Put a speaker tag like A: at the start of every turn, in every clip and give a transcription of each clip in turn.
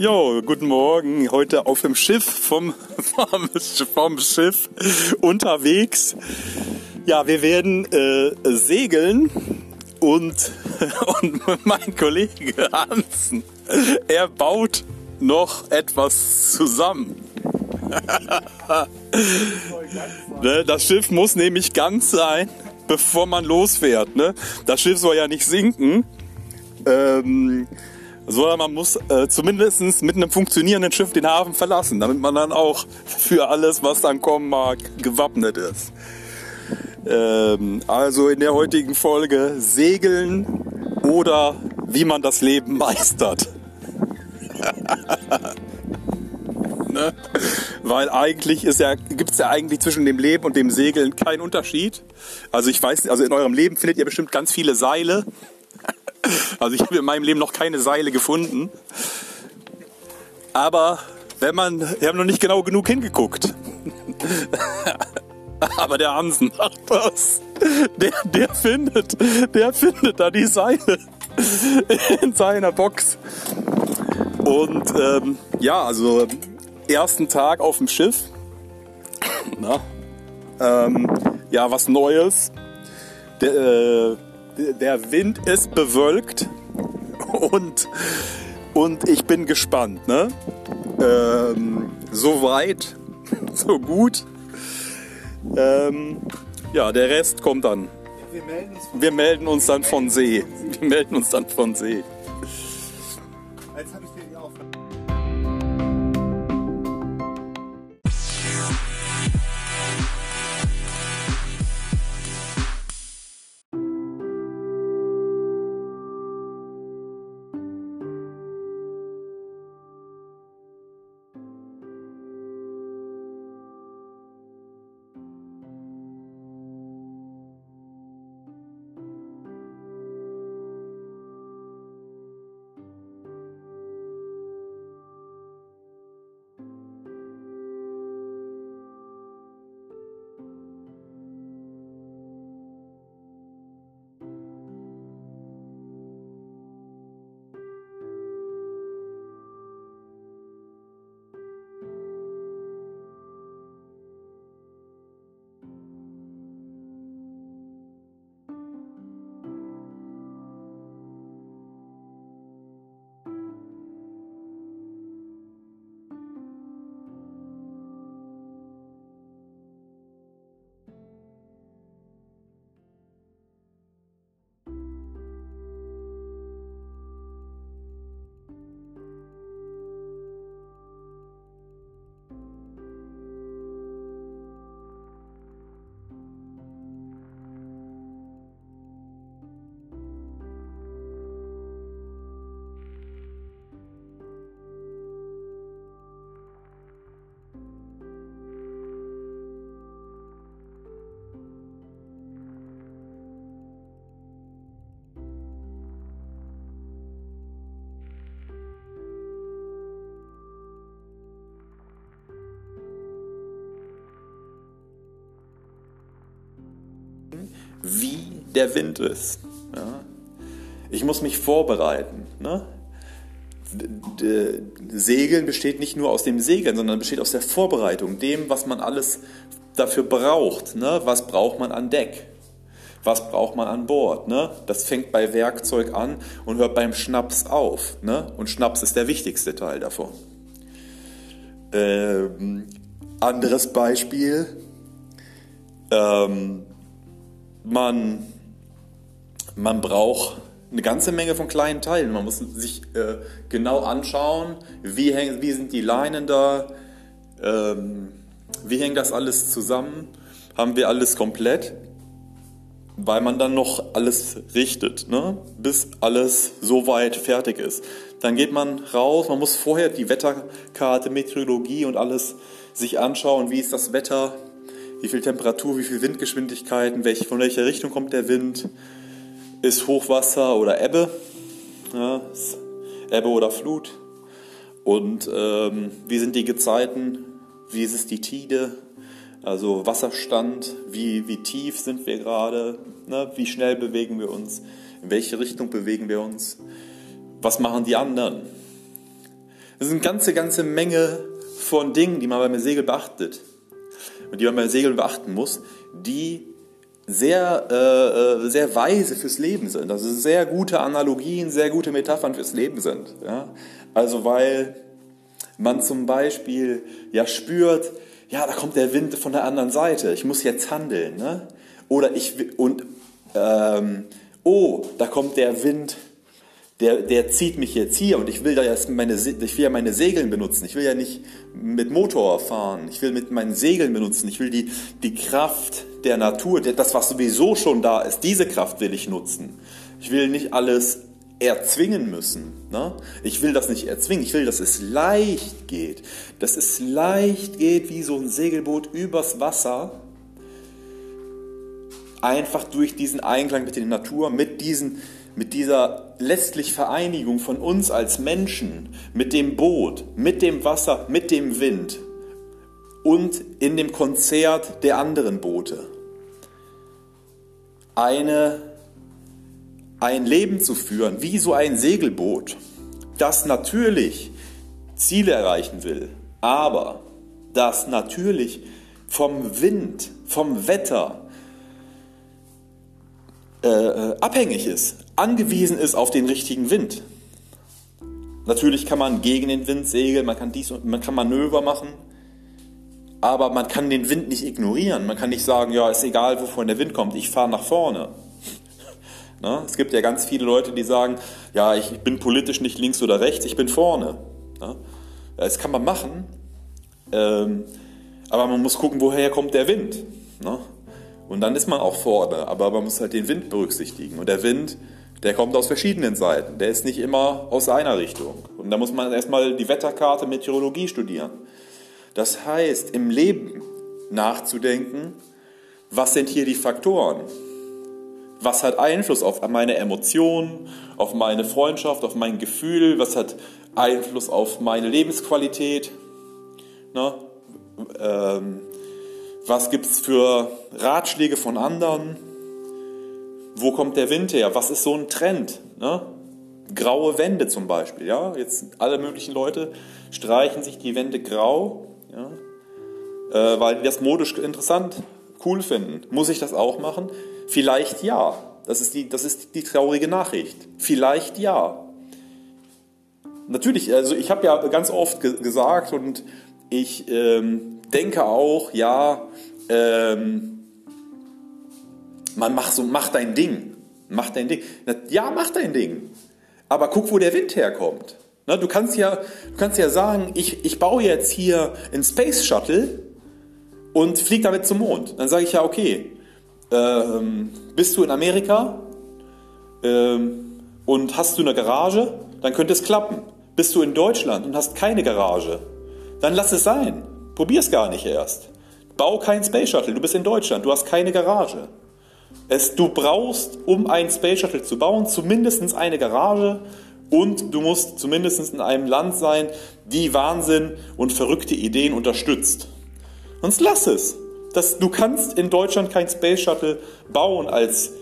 A: Jo, guten Morgen. Heute auf dem Schiff vom, vom, Schiff unterwegs. Ja, wir werden äh, segeln und, und mein Kollege Hansen, er baut noch etwas zusammen. Ne, das Schiff muss nämlich ganz sein, bevor man losfährt. Ne? Das Schiff soll ja nicht sinken. Ähm, sondern man muss äh, zumindest mit einem funktionierenden Schiff den Hafen verlassen, damit man dann auch für alles, was dann kommen mag, gewappnet ist. Ähm, also in der heutigen Folge Segeln oder wie man das Leben meistert. ne? Weil eigentlich ja, gibt es ja eigentlich zwischen dem Leben und dem Segeln keinen Unterschied. Also ich weiß, also in eurem Leben findet ihr bestimmt ganz viele Seile. Also ich habe in meinem Leben noch keine Seile gefunden. Aber wenn man, wir haben noch nicht genau genug hingeguckt. Aber der Hansen macht das. Der, der findet, der findet da die Seile in seiner Box. Und ähm, ja, also ersten Tag auf dem Schiff. Na, ähm, ja, was Neues. Der, äh, der Wind ist bewölkt und, und ich bin gespannt. Ne? Ähm, so weit, so gut. Ähm, ja, der Rest kommt dann. Wir melden, Wir melden uns dann von See. Wir melden uns dann von See. Wie der Wind ist. Ja. Ich muss mich vorbereiten. Ne? Segeln besteht nicht nur aus dem Segeln, sondern besteht aus der Vorbereitung, dem, was man alles dafür braucht. Ne? Was braucht man an Deck? Was braucht man an Bord? Ne? Das fängt bei Werkzeug an und hört beim Schnaps auf. Ne? Und Schnaps ist der wichtigste Teil davon. Ähm, anderes Beispiel. Ähm, man, man braucht eine ganze Menge von kleinen Teilen. Man muss sich äh, genau anschauen, wie, häng, wie sind die Leinen da, ähm, wie hängt das alles zusammen, haben wir alles komplett, weil man dann noch alles richtet, ne? bis alles so weit fertig ist. Dann geht man raus, man muss vorher die Wetterkarte, Meteorologie und alles sich anschauen, wie ist das Wetter, wie viel Temperatur, wie viel Windgeschwindigkeiten, welch, von welcher Richtung kommt der Wind, ist Hochwasser oder Ebbe, ja, Ebbe oder Flut? Und ähm, wie sind die Gezeiten, wie ist es die Tide, also Wasserstand, wie, wie tief sind wir gerade, ne? wie schnell bewegen wir uns, in welche Richtung bewegen wir uns, was machen die anderen, Das ist eine ganze, ganze Menge von Dingen, die man beim Segel beachtet und die man beim Segeln beachten muss, die sehr, äh, äh, sehr weise fürs Leben sind. Also sehr gute Analogien, sehr gute Metaphern fürs Leben sind. Ja? Also weil man zum Beispiel ja spürt, ja, da kommt der Wind von der anderen Seite, ich muss jetzt handeln. Ne? Oder ich, und, ähm, oh, da kommt der Wind der, der zieht mich jetzt hier und ich will da jetzt meine, ich will ja meine Segeln benutzen. Ich will ja nicht mit Motor fahren. Ich will mit meinen Segeln benutzen. Ich will die, die Kraft der Natur, das, was sowieso schon da ist, diese Kraft will ich nutzen. Ich will nicht alles erzwingen müssen. Ne? Ich will das nicht erzwingen. Ich will, dass es leicht geht. Dass es leicht geht wie so ein Segelboot übers Wasser. Einfach durch diesen Einklang mit der Natur, mit diesen mit dieser letztlich Vereinigung von uns als Menschen, mit dem Boot, mit dem Wasser, mit dem Wind und in dem Konzert der anderen Boote. Eine, ein Leben zu führen, wie so ein Segelboot, das natürlich Ziele erreichen will, aber das natürlich vom Wind, vom Wetter äh, äh abhängig ist, angewiesen ist auf den richtigen Wind. Natürlich kann man gegen den Wind segeln, man kann, dies, man kann Manöver machen, aber man kann den Wind nicht ignorieren. Man kann nicht sagen, ja, ist egal, wovon der Wind kommt, ich fahre nach vorne. Na, es gibt ja ganz viele Leute, die sagen, ja, ich bin politisch nicht links oder rechts, ich bin vorne. Na, das kann man machen, ähm, aber man muss gucken, woher kommt der Wind. Na? Und dann ist man auch vorne, aber man muss halt den Wind berücksichtigen. Und der Wind der kommt aus verschiedenen Seiten. Der ist nicht immer aus einer Richtung. Und da muss man erstmal die Wetterkarte Meteorologie studieren. Das heißt, im Leben nachzudenken, was sind hier die Faktoren? Was hat Einfluss auf meine Emotionen, auf meine Freundschaft, auf mein Gefühl? Was hat Einfluss auf meine Lebensqualität? Ne? Ähm, was gibt es für Ratschläge von anderen? Wo kommt der Wind her? Was ist so ein Trend? Ne? Graue Wände zum Beispiel. Ja? Jetzt alle möglichen Leute streichen sich die Wände grau, ja? äh, weil die das modisch interessant, cool finden. Muss ich das auch machen? Vielleicht ja. Das ist die, das ist die traurige Nachricht. Vielleicht ja. Natürlich, also ich habe ja ganz oft ge gesagt und ich ähm, denke auch, ja, ähm, man macht so, mach dein Ding. Mach dein Ding. Ja, mach dein Ding. Aber guck, wo der Wind herkommt. Du kannst ja, du kannst ja sagen, ich, ich baue jetzt hier einen Space Shuttle und fliege damit zum Mond. Dann sage ich ja, okay, ähm, bist du in Amerika ähm, und hast du eine Garage, dann könnte es klappen. Bist du in Deutschland und hast keine Garage, dann lass es sein. Probier es gar nicht erst. Bau keinen Space Shuttle, du bist in Deutschland, du hast keine Garage. Es, du brauchst, um einen Space Shuttle zu bauen, zumindest eine Garage und du musst zumindest in einem Land sein, die Wahnsinn und verrückte Ideen unterstützt. Sonst lass es. Das, du kannst in Deutschland kein Space Shuttle bauen als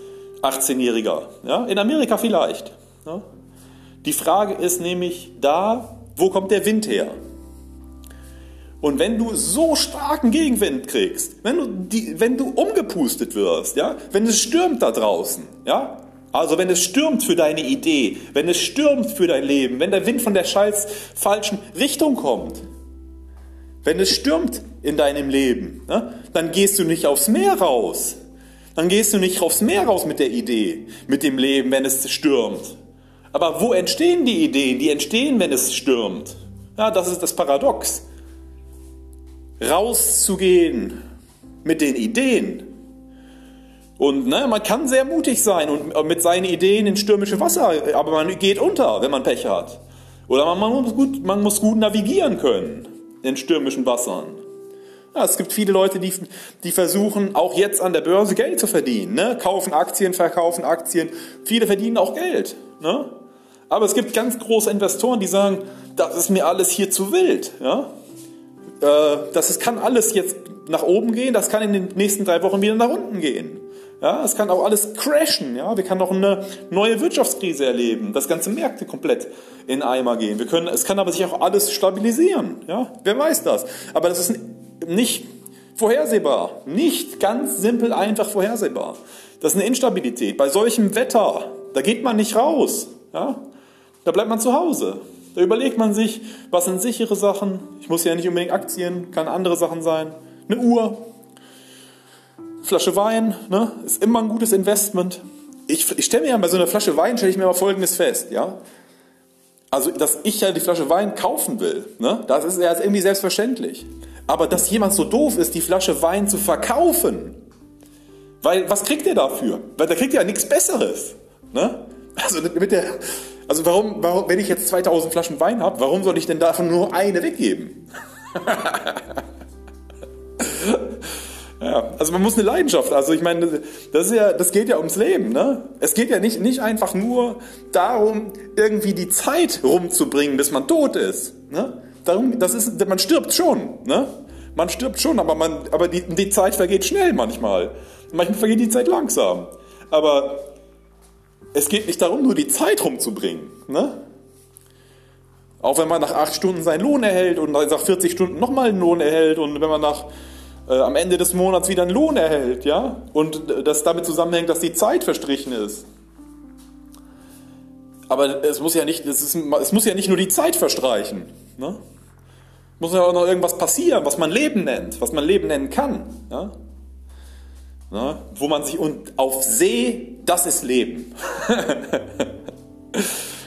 A: 18-Jähriger. Ja? In Amerika vielleicht. Ja? Die Frage ist nämlich da, wo kommt der Wind her? Und wenn du so starken Gegenwind kriegst, wenn du, die, wenn du umgepustet wirst, ja, wenn es stürmt da draußen, ja, also wenn es stürmt für deine Idee, wenn es stürmt für dein Leben, wenn der Wind von der scheiß falschen Richtung kommt, wenn es stürmt in deinem Leben, ja, dann gehst du nicht aufs Meer raus. Dann gehst du nicht aufs Meer raus mit der Idee, mit dem Leben, wenn es stürmt. Aber wo entstehen die Ideen? Die entstehen, wenn es stürmt. Ja, das ist das Paradox rauszugehen mit den Ideen. Und ne, man kann sehr mutig sein und mit seinen Ideen ins stürmische Wasser, aber man geht unter, wenn man Pech hat. Oder man, man, muss, gut, man muss gut navigieren können in stürmischen Wassern. Ja, es gibt viele Leute, die, die versuchen auch jetzt an der Börse Geld zu verdienen. Ne? Kaufen Aktien, verkaufen Aktien. Viele verdienen auch Geld. Ne? Aber es gibt ganz große Investoren, die sagen, das ist mir alles hier zu wild. Ja? Äh, das kann alles jetzt nach oben gehen, das kann in den nächsten drei Wochen wieder nach unten gehen. Ja, es kann auch alles crashen. Ja, wir können auch eine neue Wirtschaftskrise erleben, dass ganze Märkte komplett in Eimer gehen. Wir können, es kann aber sich auch alles stabilisieren. Ja, wer weiß das? Aber das ist nicht vorhersehbar, nicht ganz simpel einfach vorhersehbar. Das ist eine Instabilität. Bei solchem Wetter, da geht man nicht raus. Ja, da bleibt man zu Hause. Da überlegt man sich, was sind sichere Sachen. Ich muss ja nicht unbedingt Aktien, kann andere Sachen sein. Eine Uhr, Flasche Wein, ne, ist immer ein gutes Investment. Ich, ich stelle mir ja bei so einer Flasche Wein, stelle ich mir mal Folgendes fest, ja. Also, dass ich ja die Flasche Wein kaufen will, ne, das ist ja irgendwie selbstverständlich. Aber dass jemand so doof ist, die Flasche Wein zu verkaufen, weil was kriegt er dafür? Weil da kriegt er ja nichts Besseres. Ne? Also, mit der, also warum, warum, wenn ich jetzt 2000 Flaschen Wein habe, warum soll ich denn davon nur eine weggeben? Ja, also man muss eine Leidenschaft, also ich meine, das, ist ja, das geht ja ums Leben. Ne? Es geht ja nicht, nicht einfach nur darum, irgendwie die Zeit rumzubringen, bis man tot ist. Ne? Darum, das ist, man stirbt schon. Ne? Man stirbt schon, aber, man, aber die, die Zeit vergeht schnell manchmal. Manchmal vergeht die Zeit langsam. Aber es geht nicht darum, nur die Zeit rumzubringen. Ne? Auch wenn man nach acht Stunden seinen Lohn erhält und nach 40 Stunden nochmal einen Lohn erhält und wenn man nach äh, am Ende des Monats wieder einen Lohn erhält, ja, und das damit zusammenhängt, dass die Zeit verstrichen ist. Aber es muss ja nicht, es, ist, es muss ja nicht nur die Zeit verstreichen. Ne? Muss ja auch noch irgendwas passieren, was man Leben nennt, was man Leben nennen kann. Ja? Ne? Wo man sich auf See, das ist Leben.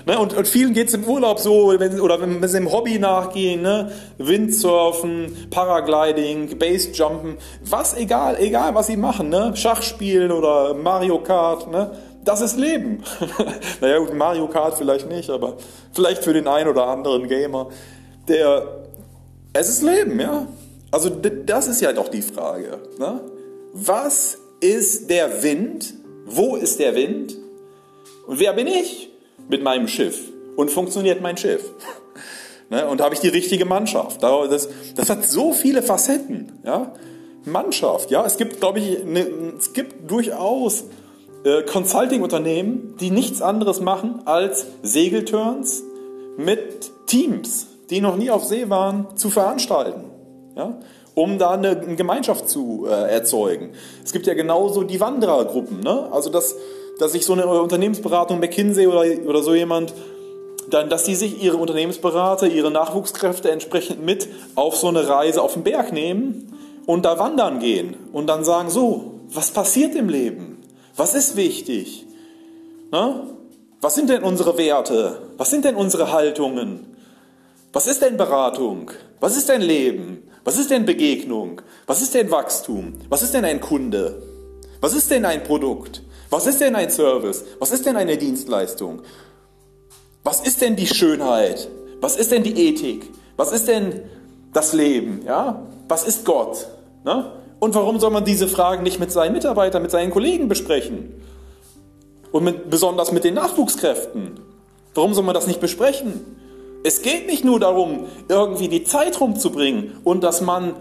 A: Ne? Und, und, vielen geht es im Urlaub so, wenn, oder wenn sie im Hobby nachgehen, ne? Windsurfen, Paragliding, Basejumpen, was egal, egal was sie machen, ne? Schachspielen oder Mario Kart, ne? das ist Leben. naja gut, Mario Kart vielleicht nicht, aber vielleicht für den einen oder anderen Gamer, der, es ist Leben, ja. Also das ist ja doch die Frage. Ne? Was ist der Wind? Wo ist der Wind? Und wer bin ich? mit meinem Schiff und funktioniert mein Schiff? Ne? Und habe ich die richtige Mannschaft? Das, das hat so viele Facetten. Ja? Mannschaft, ja, es gibt, glaube ich, ne, es gibt durchaus äh, Consulting-Unternehmen, die nichts anderes machen als Segelturns mit Teams, die noch nie auf See waren, zu veranstalten. Ja? Um da eine, Gemeinschaft zu äh, erzeugen. Es gibt ja genauso die Wanderergruppen, ne? also das, dass sich so eine Unternehmensberatung, McKinsey oder, oder so jemand, dann, dass die sich ihre Unternehmensberater, ihre Nachwuchskräfte entsprechend mit auf so eine Reise auf den Berg nehmen und da wandern gehen und dann sagen, so, was passiert im Leben? Was ist wichtig? Na? Was sind denn unsere Werte? Was sind denn unsere Haltungen? Was ist denn Beratung? Was ist denn Leben? Was ist denn Begegnung? Was ist denn Wachstum? Was ist denn ein Kunde? Was ist denn ein Produkt? Was ist denn ein Service? Was ist denn eine Dienstleistung? Was ist denn die Schönheit? Was ist denn die Ethik? Was ist denn das Leben? Ja? Was ist Gott? Ne? Und warum soll man diese Fragen nicht mit seinen Mitarbeitern, mit seinen Kollegen besprechen? Und mit, besonders mit den Nachwuchskräften? Warum soll man das nicht besprechen? Es geht nicht nur darum, irgendwie die Zeit rumzubringen und dass man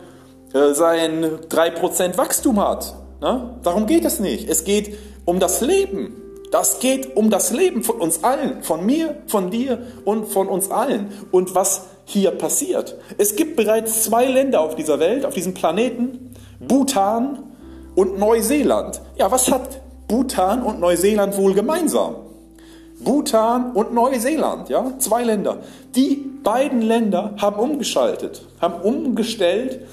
A: äh, sein 3% Wachstum hat. Ne? Darum geht es nicht. Es geht um das Leben. Das geht um das Leben von uns allen, von mir, von dir und von uns allen. Und was hier passiert. Es gibt bereits zwei Länder auf dieser Welt, auf diesem Planeten, Bhutan und Neuseeland. Ja, was hat Bhutan und Neuseeland wohl gemeinsam? Bhutan und Neuseeland, ja, zwei Länder. Die beiden Länder haben umgeschaltet, haben umgestellt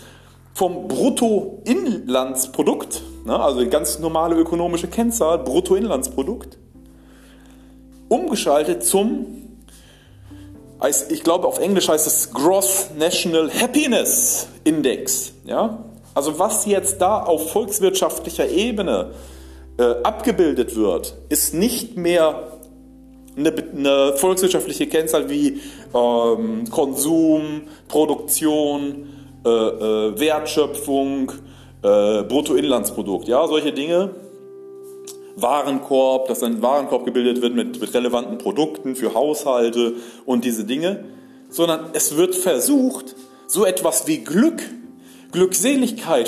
A: vom Bruttoinlandsprodukt, ne, also die ganz normale ökonomische Kennzahl, Bruttoinlandsprodukt, umgeschaltet zum, ich glaube auf Englisch heißt es Gross National Happiness Index. Ja? Also was jetzt da auf volkswirtschaftlicher Ebene äh, abgebildet wird, ist nicht mehr eine, eine volkswirtschaftliche Kennzahl wie ähm, Konsum, Produktion, äh, äh, Wertschöpfung, äh, Bruttoinlandsprodukt, ja, solche Dinge. Warenkorb, dass ein Warenkorb gebildet wird mit, mit relevanten Produkten für Haushalte und diese Dinge, sondern es wird versucht, so etwas wie Glück, Glückseligkeit,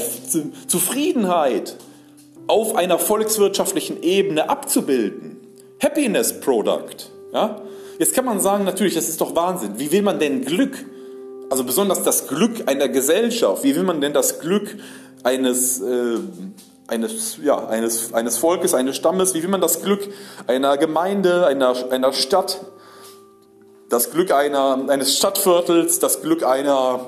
A: Zufriedenheit auf einer volkswirtschaftlichen Ebene abzubilden. Happiness Product. Ja? Jetzt kann man sagen, natürlich, das ist doch Wahnsinn. Wie will man denn Glück, also besonders das Glück einer Gesellschaft, wie will man denn das Glück eines, äh, eines, ja, eines, eines Volkes, eines Stammes, wie will man das Glück einer Gemeinde, einer, einer Stadt, das Glück einer, eines Stadtviertels, das Glück einer,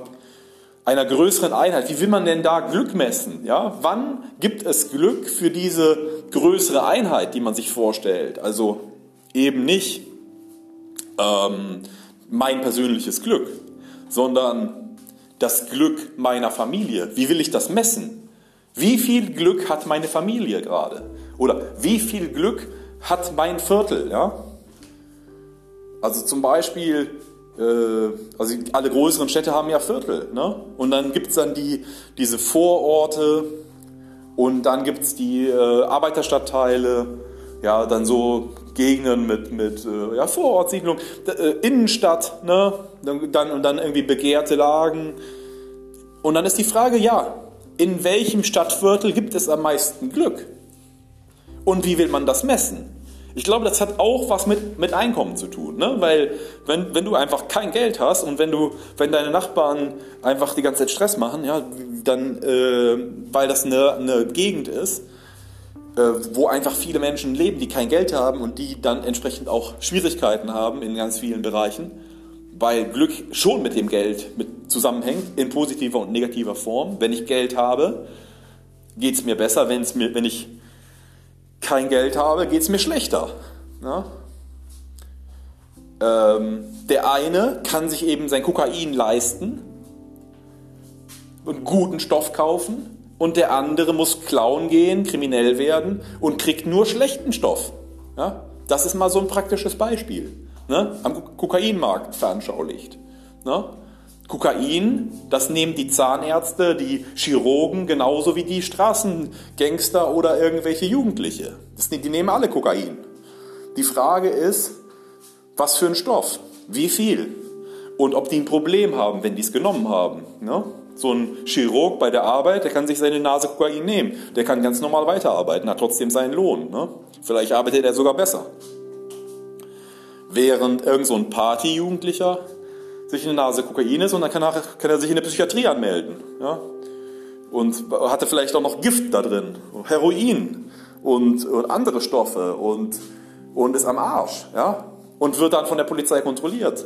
A: einer größeren Einheit, wie will man denn da Glück messen? Ja? Wann gibt es Glück für diese größere Einheit, die man sich vorstellt? Also eben nicht ähm, mein persönliches Glück, sondern das Glück meiner Familie. Wie will ich das messen? Wie viel Glück hat meine Familie gerade? Oder wie viel Glück hat mein Viertel? Ja? Also zum Beispiel, äh, also alle größeren Städte haben ja Viertel. Ne? Und dann gibt es dann die, diese Vororte und dann gibt es die äh, Arbeiterstadtteile, ja, dann so Gegenden mit, mit äh, ja, Vorortsiedlung, äh, Innenstadt, ne? dann, und dann irgendwie begehrte Lagen. Und dann ist die Frage, ja, in welchem Stadtviertel gibt es am meisten Glück? Und wie will man das messen? Ich glaube, das hat auch was mit, mit Einkommen zu tun, ne? weil wenn, wenn du einfach kein Geld hast und wenn, du, wenn deine Nachbarn einfach die ganze Zeit Stress machen, ja, dann, äh, weil das eine, eine Gegend ist, äh, wo einfach viele Menschen leben, die kein Geld haben und die dann entsprechend auch Schwierigkeiten haben in ganz vielen Bereichen, weil Glück schon mit dem Geld mit zusammenhängt, in positiver und negativer Form. Wenn ich Geld habe, geht es mir besser, wenn's mir, wenn ich kein Geld habe, geht es mir schlechter. Ja? Ähm, der eine kann sich eben sein Kokain leisten und guten Stoff kaufen und der andere muss klauen gehen, kriminell werden und kriegt nur schlechten Stoff. Ja? Das ist mal so ein praktisches Beispiel. Ne? Am Kokainmarkt veranschaulicht. Ne? Kokain, das nehmen die Zahnärzte, die Chirurgen genauso wie die Straßengangster oder irgendwelche Jugendliche. Das, die nehmen alle Kokain. Die Frage ist, was für ein Stoff, wie viel und ob die ein Problem haben, wenn die es genommen haben. Ne? So ein Chirurg bei der Arbeit, der kann sich seine Nase Kokain nehmen. Der kann ganz normal weiterarbeiten, hat trotzdem seinen Lohn. Ne? Vielleicht arbeitet er sogar besser. Während irgend so ein Party-Jugendlicher sich eine Nase Kokain ist und dann kann er, kann er sich in der Psychiatrie anmelden. Ja? Und hatte vielleicht auch noch Gift da drin, Heroin und, und andere Stoffe und, und ist am Arsch. Ja? und wird dann von der Polizei kontrolliert.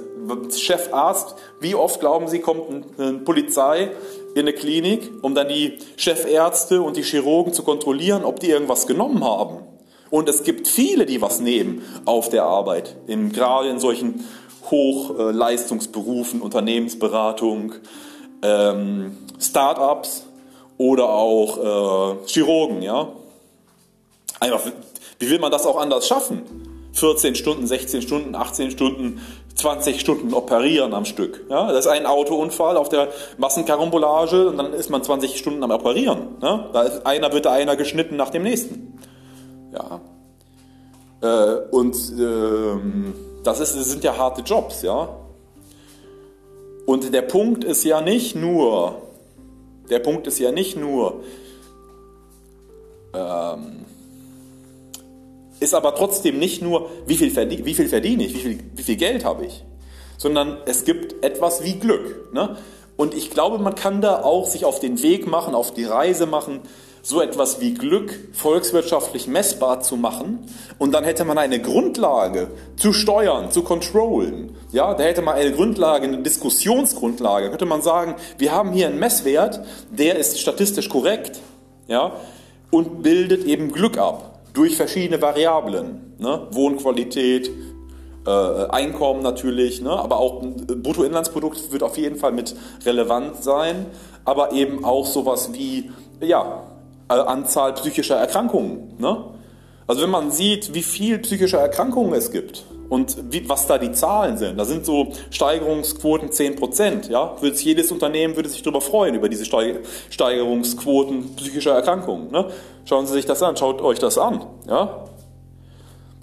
A: Chefarzt, wie oft glauben Sie, kommt eine Polizei in eine Klinik, um dann die Chefärzte und die Chirurgen zu kontrollieren, ob die irgendwas genommen haben? Und es gibt viele, die was nehmen auf der Arbeit, in, gerade in solchen Hochleistungsberufen, Unternehmensberatung, ähm, Start-ups oder auch äh, Chirurgen. Ja? Einfach, wie will man das auch anders schaffen? 14 Stunden, 16 Stunden, 18 Stunden, 20 Stunden operieren am Stück. Ja, das ist ein Autounfall auf der Massenkarambolage und dann ist man 20 Stunden am Operieren. Ja, da ist einer wird da einer geschnitten nach dem nächsten. Ja. Äh, und äh, das, ist, das sind ja harte Jobs, ja. Und der Punkt ist ja nicht nur, der Punkt ist ja nicht nur, ähm, ist aber trotzdem nicht nur, wie viel, verdien, wie viel verdiene ich, wie viel, wie viel Geld habe ich, sondern es gibt etwas wie Glück. Ne? Und ich glaube, man kann da auch sich auf den Weg machen, auf die Reise machen, so etwas wie Glück volkswirtschaftlich messbar zu machen. Und dann hätte man eine Grundlage zu steuern, zu controllen. Ja, da hätte man eine Grundlage, eine Diskussionsgrundlage. Da könnte man sagen, wir haben hier einen Messwert, der ist statistisch korrekt. Ja, und bildet eben Glück ab durch verschiedene Variablen. Ne? Wohnqualität, äh, Einkommen natürlich, ne? aber auch Bruttoinlandsprodukt wird auf jeden Fall mit relevant sein, aber eben auch sowas wie ja, äh, Anzahl psychischer Erkrankungen. Ne? Also wenn man sieht, wie viel psychische Erkrankungen es gibt und wie, was da die Zahlen sind, da sind so Steigerungsquoten 10%. Ja? Würde jedes Unternehmen würde sich darüber freuen, über diese Steigerungsquoten psychischer Erkrankungen. Ne? Schauen Sie sich das an, schaut euch das an. Ja?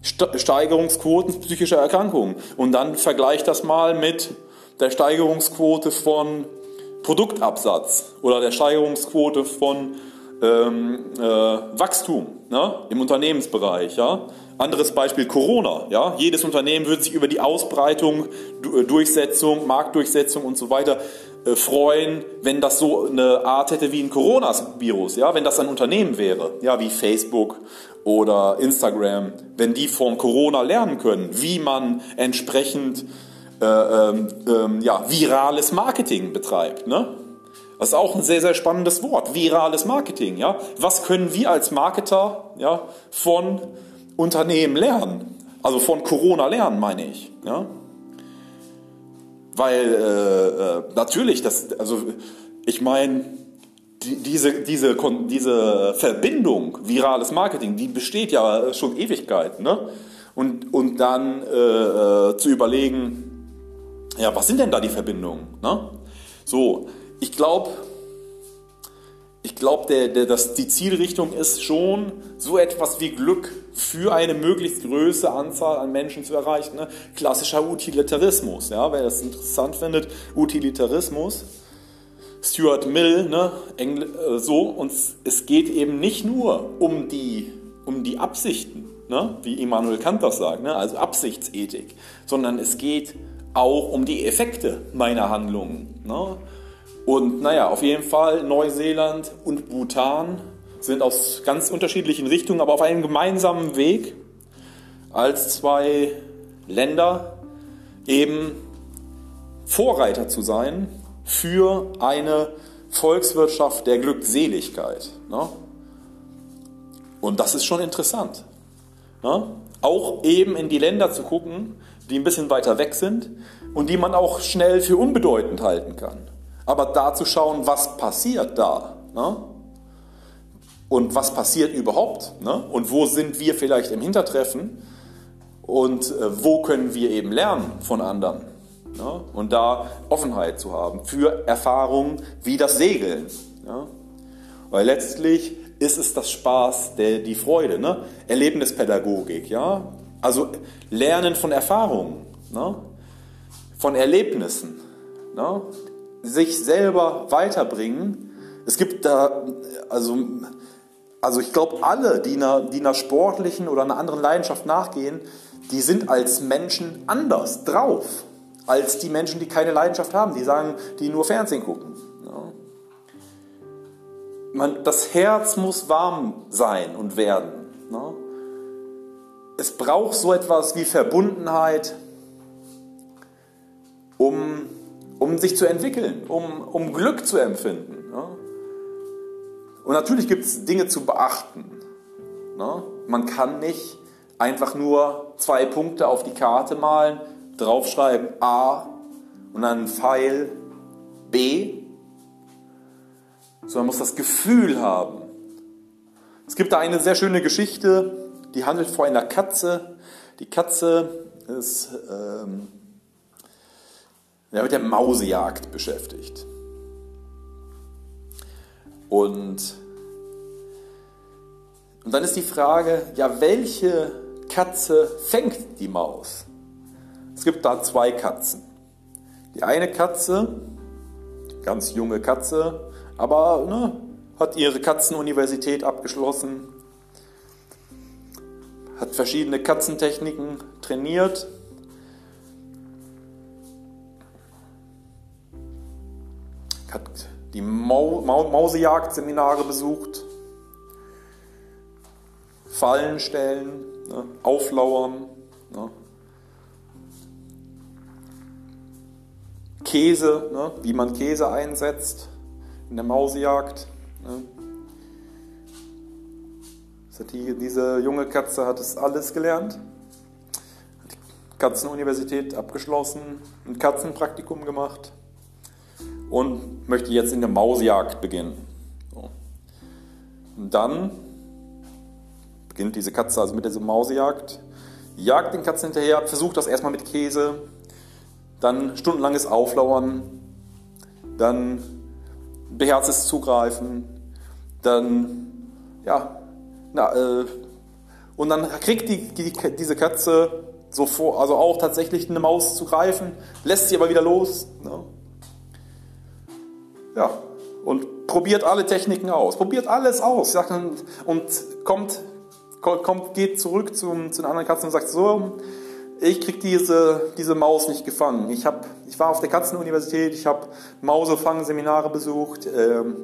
A: Steigerungsquoten psychischer Erkrankungen. Und dann vergleicht das mal mit der Steigerungsquote von Produktabsatz oder der Steigerungsquote von ähm, äh, Wachstum ne, im Unternehmensbereich. Ja? Anderes Beispiel Corona. Ja? Jedes Unternehmen würde sich über die Ausbreitung, äh, Durchsetzung, Marktdurchsetzung und so weiter äh, freuen, wenn das so eine Art hätte wie ein Coronavirus. Ja? Wenn das ein Unternehmen wäre, ja, wie Facebook oder Instagram, wenn die von Corona lernen können, wie man entsprechend äh, ähm, ähm, ja, virales Marketing betreibt. Ne? Das ist auch ein sehr, sehr spannendes Wort, virales Marketing. Ja? Was können wir als Marketer ja, von Unternehmen lernen? Also von Corona lernen, meine ich. Ja? Weil äh, äh natürlich, das, also ich meine, die, diese, diese, diese Verbindung, virales Marketing, die besteht ja schon Ewigkeiten. Ne? Und, und dann äh, äh, zu überlegen, ja, was sind denn da die Verbindungen? Ne? So, ich glaube, ich glaube, der, die Zielrichtung ist schon, so etwas wie Glück für eine möglichst größere Anzahl an Menschen zu erreichen. Ne? Klassischer Utilitarismus, ja, wer das interessant findet, Utilitarismus. Stuart Mill, ne, Engl äh, so, und es geht eben nicht nur um die, um die Absichten, ne, wie Immanuel Kant das sagt, ne, also Absichtsethik, sondern es geht auch um die Effekte meiner Handlungen. Ne? Und naja, auf jeden Fall Neuseeland und Bhutan sind aus ganz unterschiedlichen Richtungen, aber auf einem gemeinsamen Weg als zwei Länder eben Vorreiter zu sein für eine Volkswirtschaft der Glückseligkeit. Ne? Und das ist schon interessant. Ne? Auch eben in die Länder zu gucken, die ein bisschen weiter weg sind und die man auch schnell für unbedeutend halten kann aber da zu schauen, was passiert da. Ne? Und was passiert überhaupt? Ne? Und wo sind wir vielleicht im Hintertreffen? Und äh, wo können wir eben lernen von anderen? Ne? Und da Offenheit zu haben für Erfahrungen wie das Segeln. Ja? Weil letztlich ist es das Spaß, der, die Freude, ne? Erlebnispädagogik, ja? Also Lernen von Erfahrungen, ne? von Erlebnissen. Ne? Sich selber weiterbringen. Es gibt da, also, also ich glaube, alle, die einer, die einer sportlichen oder einer anderen Leidenschaft nachgehen, die sind als Menschen anders drauf als die Menschen, die keine Leidenschaft haben, die sagen, die nur Fernsehen gucken. Ja. Man, das Herz muss warm sein und werden. Ja. Es braucht so etwas wie Verbundenheit, um um sich zu entwickeln, um, um Glück zu empfinden. Ja? Und natürlich gibt es Dinge zu beachten. Ne? Man kann nicht einfach nur zwei Punkte auf die Karte malen, draufschreiben A und dann Pfeil B, sondern man muss das Gefühl haben. Es gibt da eine sehr schöne Geschichte, die handelt vor einer Katze. Die Katze ist ähm, ja, mit der Mausejagd beschäftigt. Und, und dann ist die Frage, ja, welche Katze fängt die Maus? Es gibt da zwei Katzen. Die eine Katze, ganz junge Katze, aber ne, hat ihre Katzenuniversität abgeschlossen, hat verschiedene Katzentechniken trainiert hat die Mau Mau Mausejagd-Seminare besucht, Fallen stellen, ne, auflauern, ne. Käse, ne, wie man Käse einsetzt in der Mausejagd. Ne. Die, diese junge Katze hat es alles gelernt, hat die Katzenuniversität abgeschlossen, ein Katzenpraktikum gemacht und möchte jetzt in der Mausjagd beginnen. So. Und dann beginnt diese Katze also mit dieser Mausjagd, jagt den Katzen hinterher, versucht das erstmal mit Käse, dann stundenlanges Auflauern, dann beherztes Zugreifen, dann, ja, na, äh, und dann kriegt die, die, diese Katze so vor, also auch tatsächlich eine Maus zu greifen, lässt sie aber wieder los. Ne? Ja, und probiert alle Techniken aus, probiert alles aus sagt, und, und kommt, kommt, geht zurück zum, zu den anderen Katzen und sagt so, ich kriege diese, diese Maus nicht gefangen. Ich, hab, ich war auf der Katzenuniversität, ich habe Mausefangen-Seminare besucht. Ähm,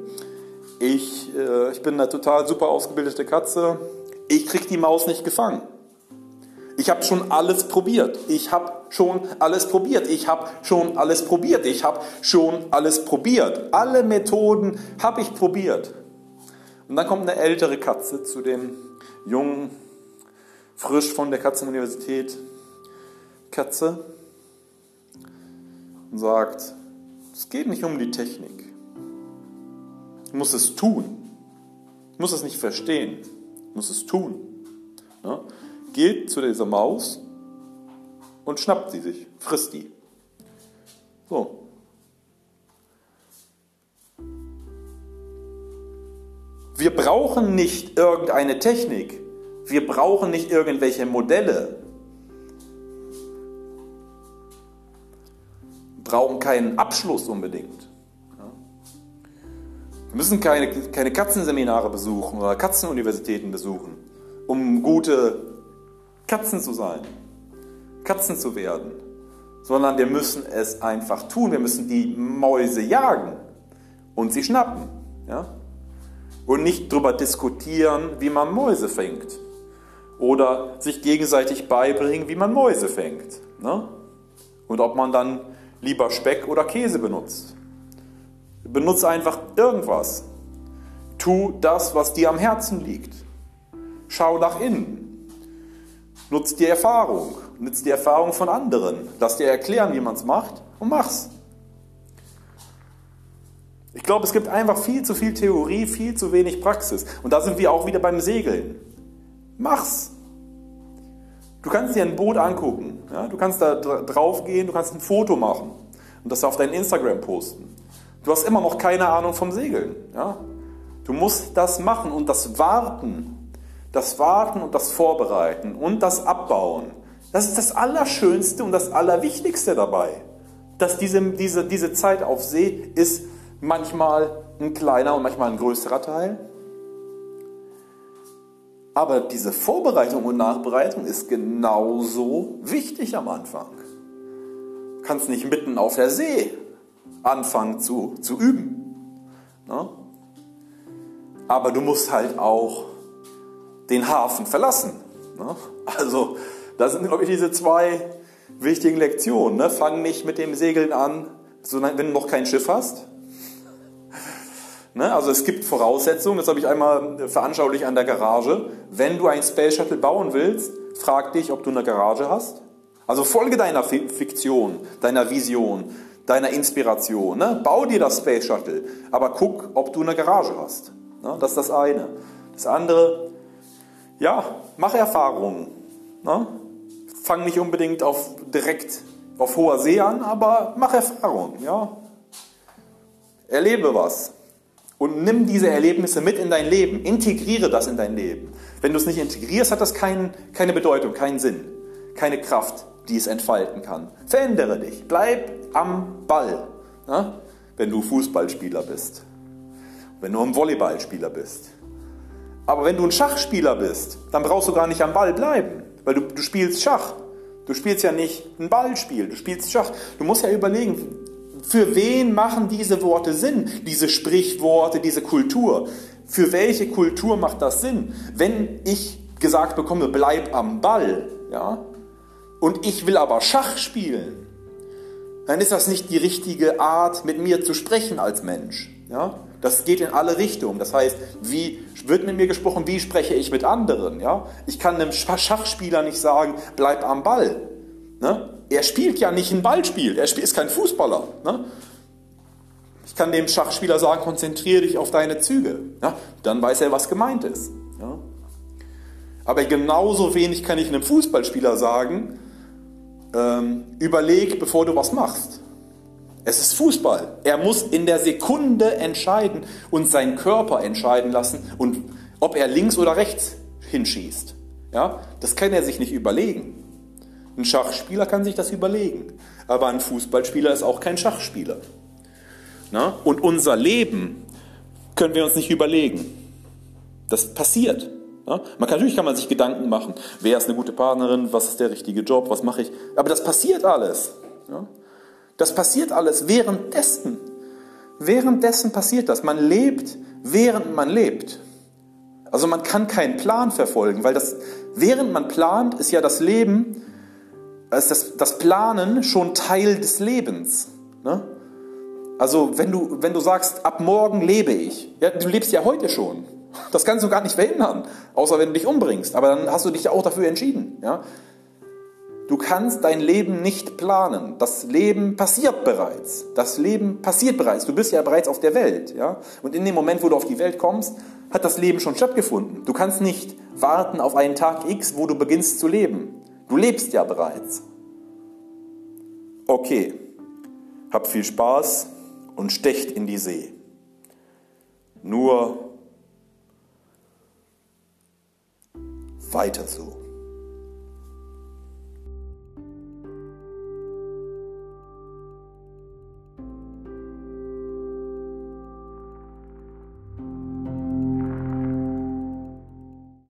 A: ich, äh, ich bin eine total super ausgebildete Katze. Ich kriege die Maus nicht gefangen. Ich habe schon alles probiert. Ich habe schon alles probiert. Ich habe schon alles probiert. Ich habe schon alles probiert. Alle Methoden habe ich probiert. Und dann kommt eine ältere Katze zu dem jungen, frisch von der Katzenuniversität Katze und sagt, es geht nicht um die Technik. Du musst es tun. Du musst es nicht verstehen. Du musst es tun. Ja? geht zu dieser Maus und schnappt sie sich, frisst die. So. Wir brauchen nicht irgendeine Technik. Wir brauchen nicht irgendwelche Modelle. Brauchen keinen Abschluss unbedingt. Wir müssen keine, keine Katzenseminare besuchen oder Katzenuniversitäten besuchen, um gute Katzen zu sein, Katzen zu werden, sondern wir müssen es einfach tun. Wir müssen die Mäuse jagen und sie schnappen. Ja? Und nicht darüber diskutieren, wie man Mäuse fängt. Oder sich gegenseitig beibringen, wie man Mäuse fängt. Ne? Und ob man dann lieber Speck oder Käse benutzt. Benutze einfach irgendwas. Tu das, was dir am Herzen liegt. Schau nach innen. Nutz die Erfahrung, nutz die Erfahrung von anderen. Lass dir erklären, wie man es macht und mach's. Ich glaube, es gibt einfach viel zu viel Theorie, viel zu wenig Praxis. Und da sind wir auch wieder beim Segeln. Mach's. Du kannst dir ein Boot angucken. Ja? Du kannst da drauf gehen, du kannst ein Foto machen und das auf dein Instagram posten. Du hast immer noch keine Ahnung vom Segeln. Ja? Du musst das machen und das Warten das Warten und das Vorbereiten und das Abbauen, das ist das Allerschönste und das Allerwichtigste dabei. Dass diese, diese, diese Zeit auf See ist manchmal ein kleiner und manchmal ein größerer Teil. Aber diese Vorbereitung und Nachbereitung ist genauso wichtig am Anfang. Du kannst nicht mitten auf der See anfangen zu, zu üben. Ne? Aber du musst halt auch den Hafen verlassen. Ne? Also, das sind, glaube ich, diese zwei wichtigen Lektionen. Ne? Fang nicht mit dem Segeln an, wenn du noch kein Schiff hast. Ne? Also es gibt Voraussetzungen, das habe ich einmal veranschaulich an der Garage. Wenn du ein Space Shuttle bauen willst, frag dich, ob du eine Garage hast. Also folge deiner Fiktion, deiner Vision, deiner Inspiration. Ne? Bau dir das Space Shuttle, aber guck, ob du eine Garage hast. Ne? Das ist das eine. Das andere, ja, mach Erfahrungen. Ne? Fang nicht unbedingt auf, direkt auf hoher See an, aber mach Erfahrungen. Ja? Erlebe was. Und nimm diese Erlebnisse mit in dein Leben. Integriere das in dein Leben. Wenn du es nicht integrierst, hat das kein, keine Bedeutung, keinen Sinn, keine Kraft, die es entfalten kann. Verändere dich. Bleib am Ball. Ne? Wenn du Fußballspieler bist. Wenn du ein Volleyballspieler bist. Aber wenn du ein Schachspieler bist, dann brauchst du gar nicht am Ball bleiben, weil du, du spielst Schach. Du spielst ja nicht ein Ballspiel, du spielst Schach. Du musst ja überlegen, für wen machen diese Worte Sinn, diese Sprichworte, diese Kultur? Für welche Kultur macht das Sinn? Wenn ich gesagt bekomme, bleib am Ball, ja, und ich will aber Schach spielen, dann ist das nicht die richtige Art, mit mir zu sprechen als Mensch. Ja? Das geht in alle Richtungen. Das heißt, wie wird mit mir gesprochen, wie spreche ich mit anderen? Ja? Ich kann einem Schachspieler nicht sagen, bleib am Ball. Ne? Er spielt ja nicht ein Ballspiel, er ist kein Fußballer. Ne? Ich kann dem Schachspieler sagen, konzentriere dich auf deine Züge. Ja? Dann weiß er, was gemeint ist. Ja? Aber genauso wenig kann ich einem Fußballspieler sagen, ähm, überleg, bevor du was machst. Es ist Fußball. Er muss in der Sekunde entscheiden und seinen Körper entscheiden lassen und ob er links oder rechts hinschießt. Ja, das kann er sich nicht überlegen. Ein Schachspieler kann sich das überlegen, aber ein Fußballspieler ist auch kein Schachspieler. Na? Und unser Leben können wir uns nicht überlegen. Das passiert. Ja? Man kann, natürlich kann man sich Gedanken machen, wer ist eine gute Partnerin, was ist der richtige Job, was mache ich. Aber das passiert alles. Ja? Das passiert alles währenddessen. Währenddessen passiert das. Man lebt, während man lebt. Also man kann keinen Plan verfolgen, weil das, während man plant, ist ja das Leben, ist das, das Planen schon Teil des Lebens. Ne? Also wenn du, wenn du sagst, ab morgen lebe ich, ja, du lebst ja heute schon. Das kannst du gar nicht verhindern, außer wenn du dich umbringst. Aber dann hast du dich ja auch dafür entschieden. Ja? Du kannst dein Leben nicht planen. Das Leben passiert bereits. Das Leben passiert bereits. Du bist ja bereits auf der Welt. Ja? Und in dem Moment, wo du auf die Welt kommst, hat das Leben schon stattgefunden. Du kannst nicht warten auf einen Tag X, wo du beginnst zu leben. Du lebst ja bereits. Okay, hab viel Spaß und stecht in die See. Nur weiter so.